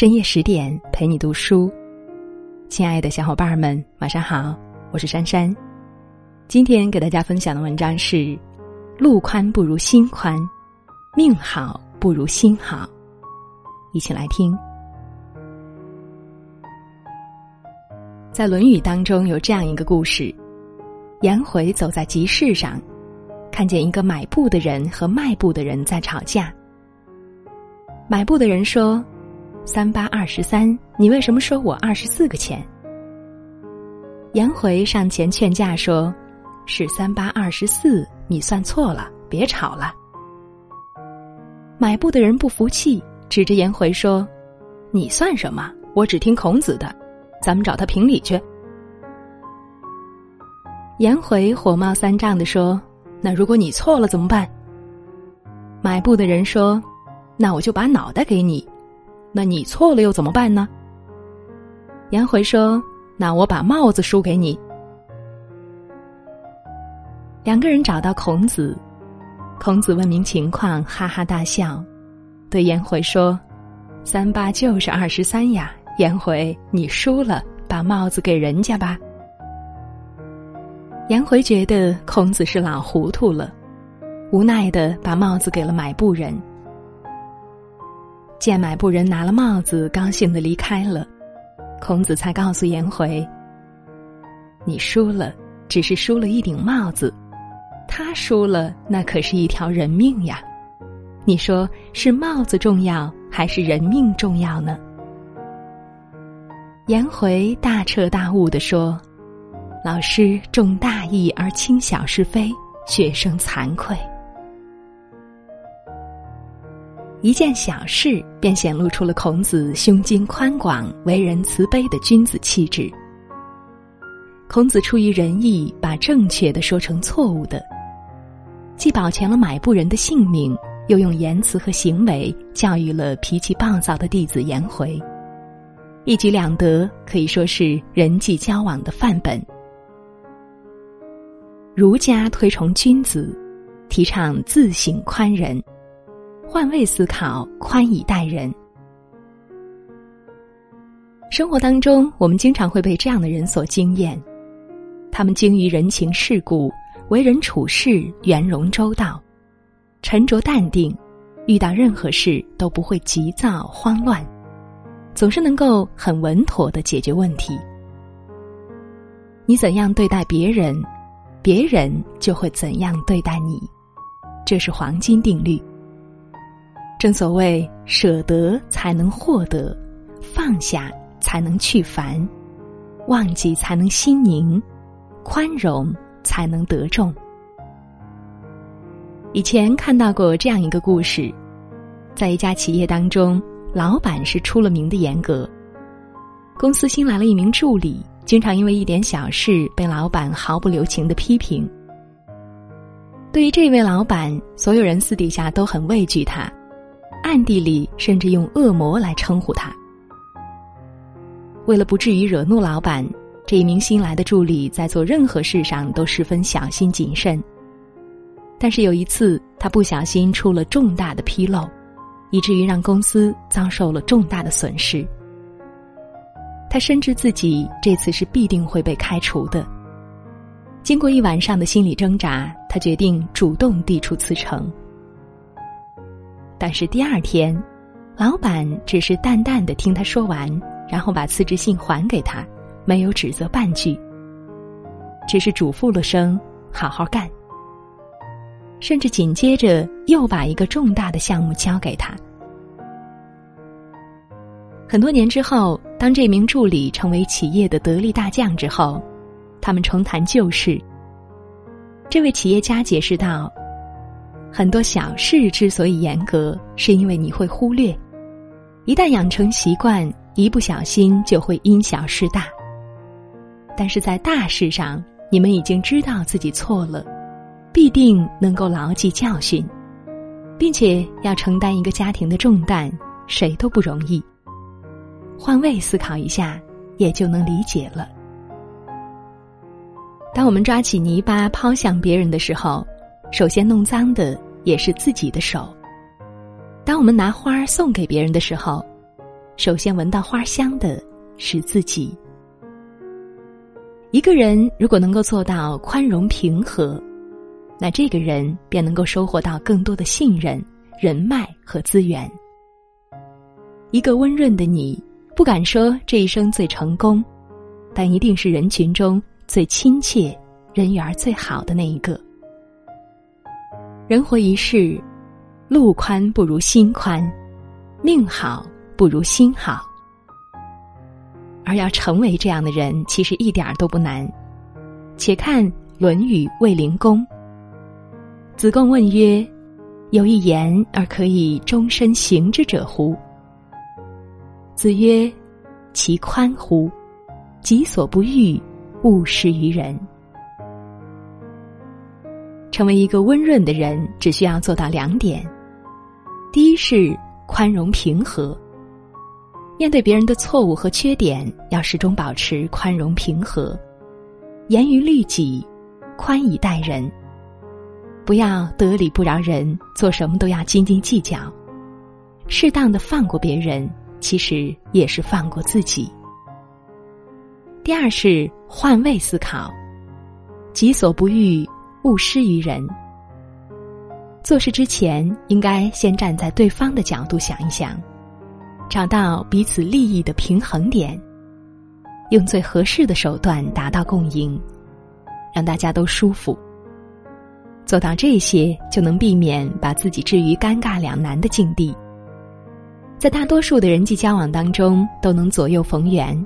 深夜十点陪你读书，亲爱的小伙伴们，晚上好，我是珊珊。今天给大家分享的文章是：路宽不如心宽，命好不如心好。一起来听。在《论语》当中有这样一个故事：颜回走在集市上，看见一个买布的人和卖布的人在吵架。买布的人说：“三八二十三，你为什么收我二十四个钱？”颜回上前劝架说：“是三八二十四，你算错了，别吵了。”买布的人不服气，指着颜回说：“你算什么？我只听孔子的，咱们找他评理去。”颜回火冒三丈的说：“那如果你错了怎么办？”买布的人说。那我就把脑袋给你，那你错了又怎么办呢？颜回说：“那我把帽子输给你。”两个人找到孔子，孔子问明情况，哈哈大笑，对颜回说：“三八就是二十三呀，颜回你输了，把帽子给人家吧。”颜回觉得孔子是老糊涂了，无奈的把帽子给了买布人。见买布人拿了帽子，高兴的离开了，孔子才告诉颜回：“你输了，只是输了一顶帽子；他输了，那可是一条人命呀！你说是帽子重要，还是人命重要呢？”颜回大彻大悟的说：“老师重大义而轻小是非，学生惭愧。”一件小事，便显露出了孔子胸襟宽广、为人慈悲的君子气质。孔子出于仁义，把正确的说成错误的，既保全了买布人的性命，又用言辞和行为教育了脾气暴躁的弟子颜回，一举两得，可以说是人际交往的范本。儒家推崇君子，提倡自省宽仁。换位思考，宽以待人。生活当中，我们经常会被这样的人所惊艳，他们精于人情世故，为人处事圆融周到，沉着淡定，遇到任何事都不会急躁慌乱，总是能够很稳妥的解决问题。你怎样对待别人，别人就会怎样对待你，这是黄金定律。正所谓，舍得才能获得，放下才能去烦，忘记才能心宁，宽容才能得众。以前看到过这样一个故事，在一家企业当中，老板是出了名的严格。公司新来了一名助理，经常因为一点小事被老板毫不留情的批评。对于这位老板，所有人私底下都很畏惧他。暗地里甚至用恶魔来称呼他。为了不至于惹怒老板，这一名新来的助理在做任何事上都十分小心谨慎。但是有一次，他不小心出了重大的纰漏，以至于让公司遭受了重大的损失。他深知自己这次是必定会被开除的。经过一晚上的心理挣扎，他决定主动递出辞呈。但是第二天，老板只是淡淡的听他说完，然后把辞职信还给他，没有指责半句，只是嘱咐了声“好好干”，甚至紧接着又把一个重大的项目交给他。很多年之后，当这名助理成为企业的得力大将之后，他们重谈旧事。这位企业家解释道。很多小事之所以严格，是因为你会忽略；一旦养成习惯，一不小心就会因小失大。但是在大事上，你们已经知道自己错了，必定能够牢记教训，并且要承担一个家庭的重担，谁都不容易。换位思考一下，也就能理解了。当我们抓起泥巴抛向别人的时候，首先弄脏的也是自己的手。当我们拿花送给别人的时候，首先闻到花香的是自己。一个人如果能够做到宽容平和，那这个人便能够收获到更多的信任、人脉和资源。一个温润的你，不敢说这一生最成功，但一定是人群中最亲切、人缘最好的那一个。人活一世，路宽不如心宽，命好不如心好。而要成为这样的人，其实一点儿都不难。且看《论语·卫灵公》，子贡问曰：“有一言而可以终身行之者乎？”子曰：“其宽乎！己所不欲，勿施于人。”成为一个温润的人，只需要做到两点：第一是宽容平和，面对别人的错误和缺点，要始终保持宽容平和，严于律己，宽以待人，不要得理不饶人，做什么都要斤斤计较，适当的放过别人，其实也是放过自己。第二是换位思考，己所不欲。勿施于人。做事之前，应该先站在对方的角度想一想，找到彼此利益的平衡点，用最合适的手段达到共赢，让大家都舒服。做到这些，就能避免把自己置于尴尬两难的境地。在大多数的人际交往当中，都能左右逢源，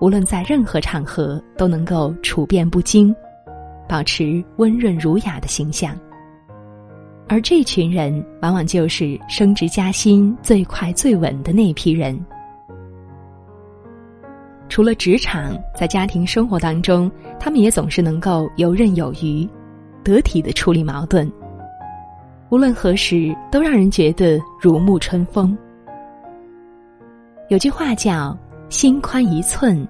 无论在任何场合，都能够处变不惊。保持温润儒雅的形象，而这群人往往就是升职加薪最快最稳的那批人。除了职场，在家庭生活当中，他们也总是能够游刃有余，得体的处理矛盾。无论何时，都让人觉得如沐春风。有句话叫“心宽一寸，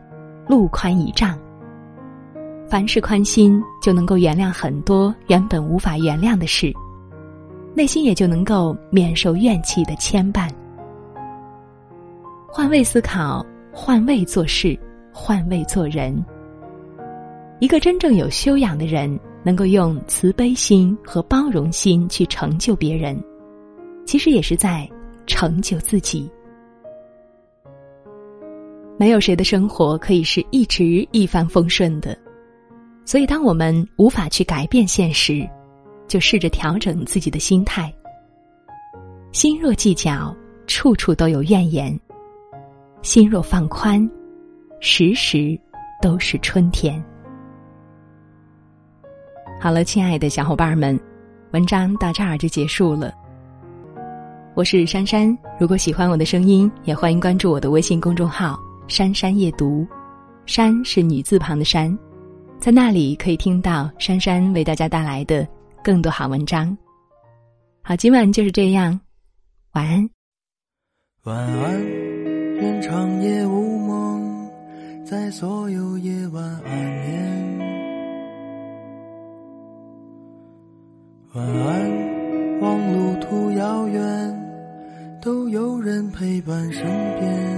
路宽一丈”。凡事宽心，就能够原谅很多原本无法原谅的事，内心也就能够免受怨气的牵绊。换位思考，换位做事，换位做人。一个真正有修养的人，能够用慈悲心和包容心去成就别人，其实也是在成就自己。没有谁的生活可以是一直一帆风顺的。所以，当我们无法去改变现实，就试着调整自己的心态。心若计较，处处都有怨言；心若放宽，时时都是春天。好了，亲爱的小伙伴们，文章到这儿就结束了。我是珊珊，如果喜欢我的声音，也欢迎关注我的微信公众号“珊珊夜读”，珊是女字旁的珊。在那里可以听到珊珊为大家带来的更多好文章。好，今晚就是这样，晚安。晚安，愿长夜无梦，在所有夜晚安眠。晚安，望路途遥远，都有人陪伴身边。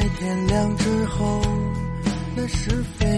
在天亮之后，那是非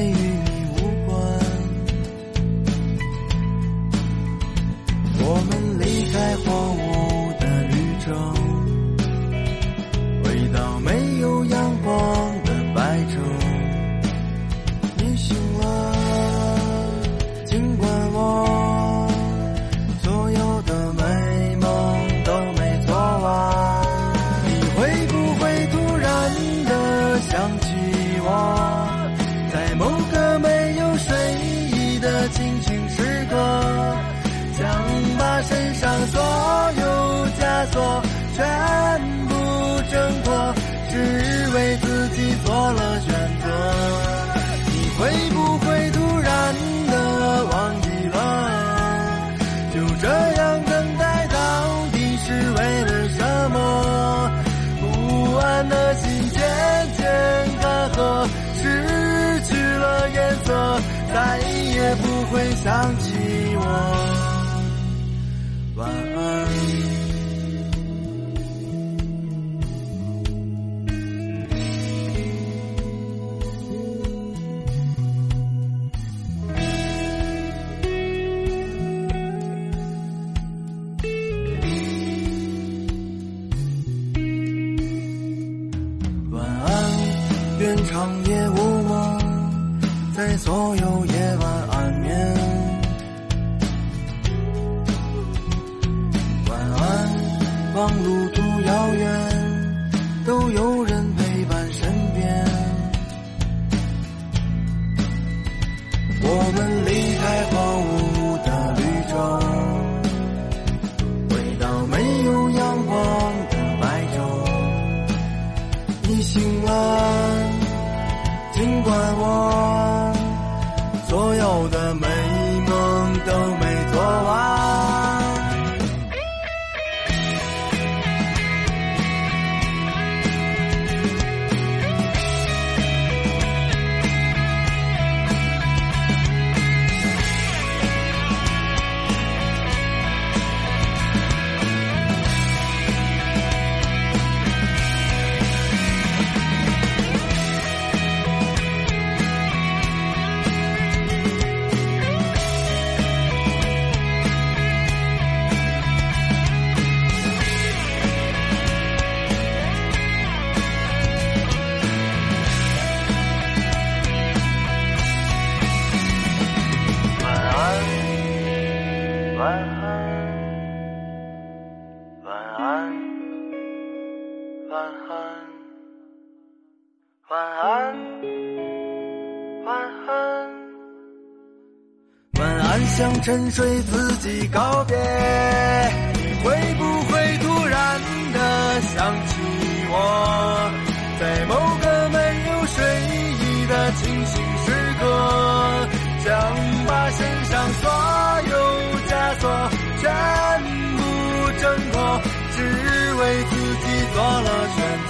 也不会想起我。晚安。晚安，愿长夜无梦，在所有晚安，向沉睡自己告别。你会不会突然的想起我，在某个没有睡意的清醒时刻，想把身上所有枷锁全部挣脱，只为自己做了选择。